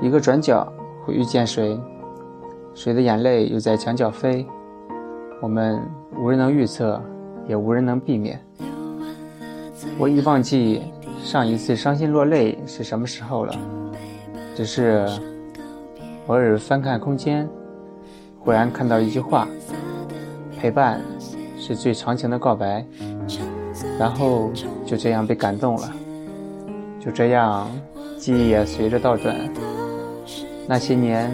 一个转角会遇见谁，谁的眼泪又在墙角飞，我们无人能预测，也无人能避免。我已忘记上一次伤心落泪是什么时候了，只是偶尔翻看空间，忽然看到一句话：陪伴是最长情的告白。然后就这样被感动了，就这样记忆也随着倒转。那些年，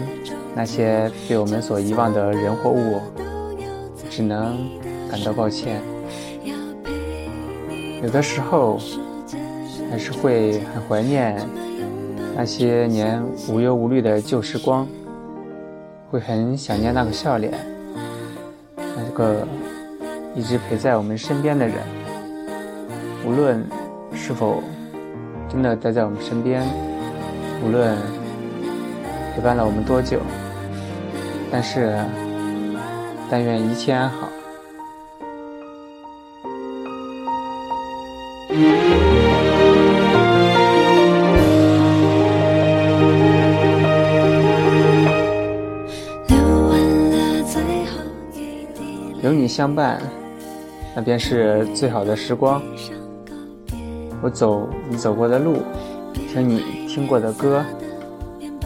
那些被我们所遗忘的人或物，只能感到抱歉。有的时候，还是会很怀念那些年无忧无虑的旧时光，会很想念那个笑脸，那个一直陪在我们身边的人。无论是否真的待在我们身边，无论陪伴了我们多久，但是但愿一切安好。有你相伴，那便是最好的时光。我走你走过的路，听你听过的歌，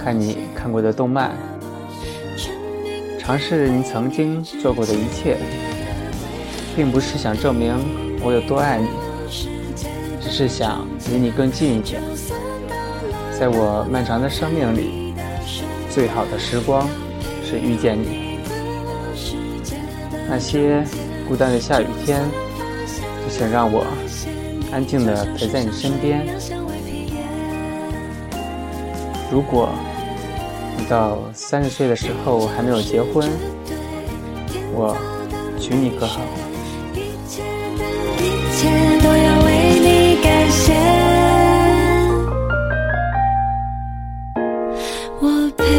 看你看过的动漫，尝试你曾经做过的一切，并不是想证明我有多爱你，只是想离你更近一点。在我漫长的生命里，最好的时光是遇见你。那些孤单的下雨天，就请让我。安静的陪在你身边。如果你到三十岁的时候还没有结婚，我娶你可好？我陪。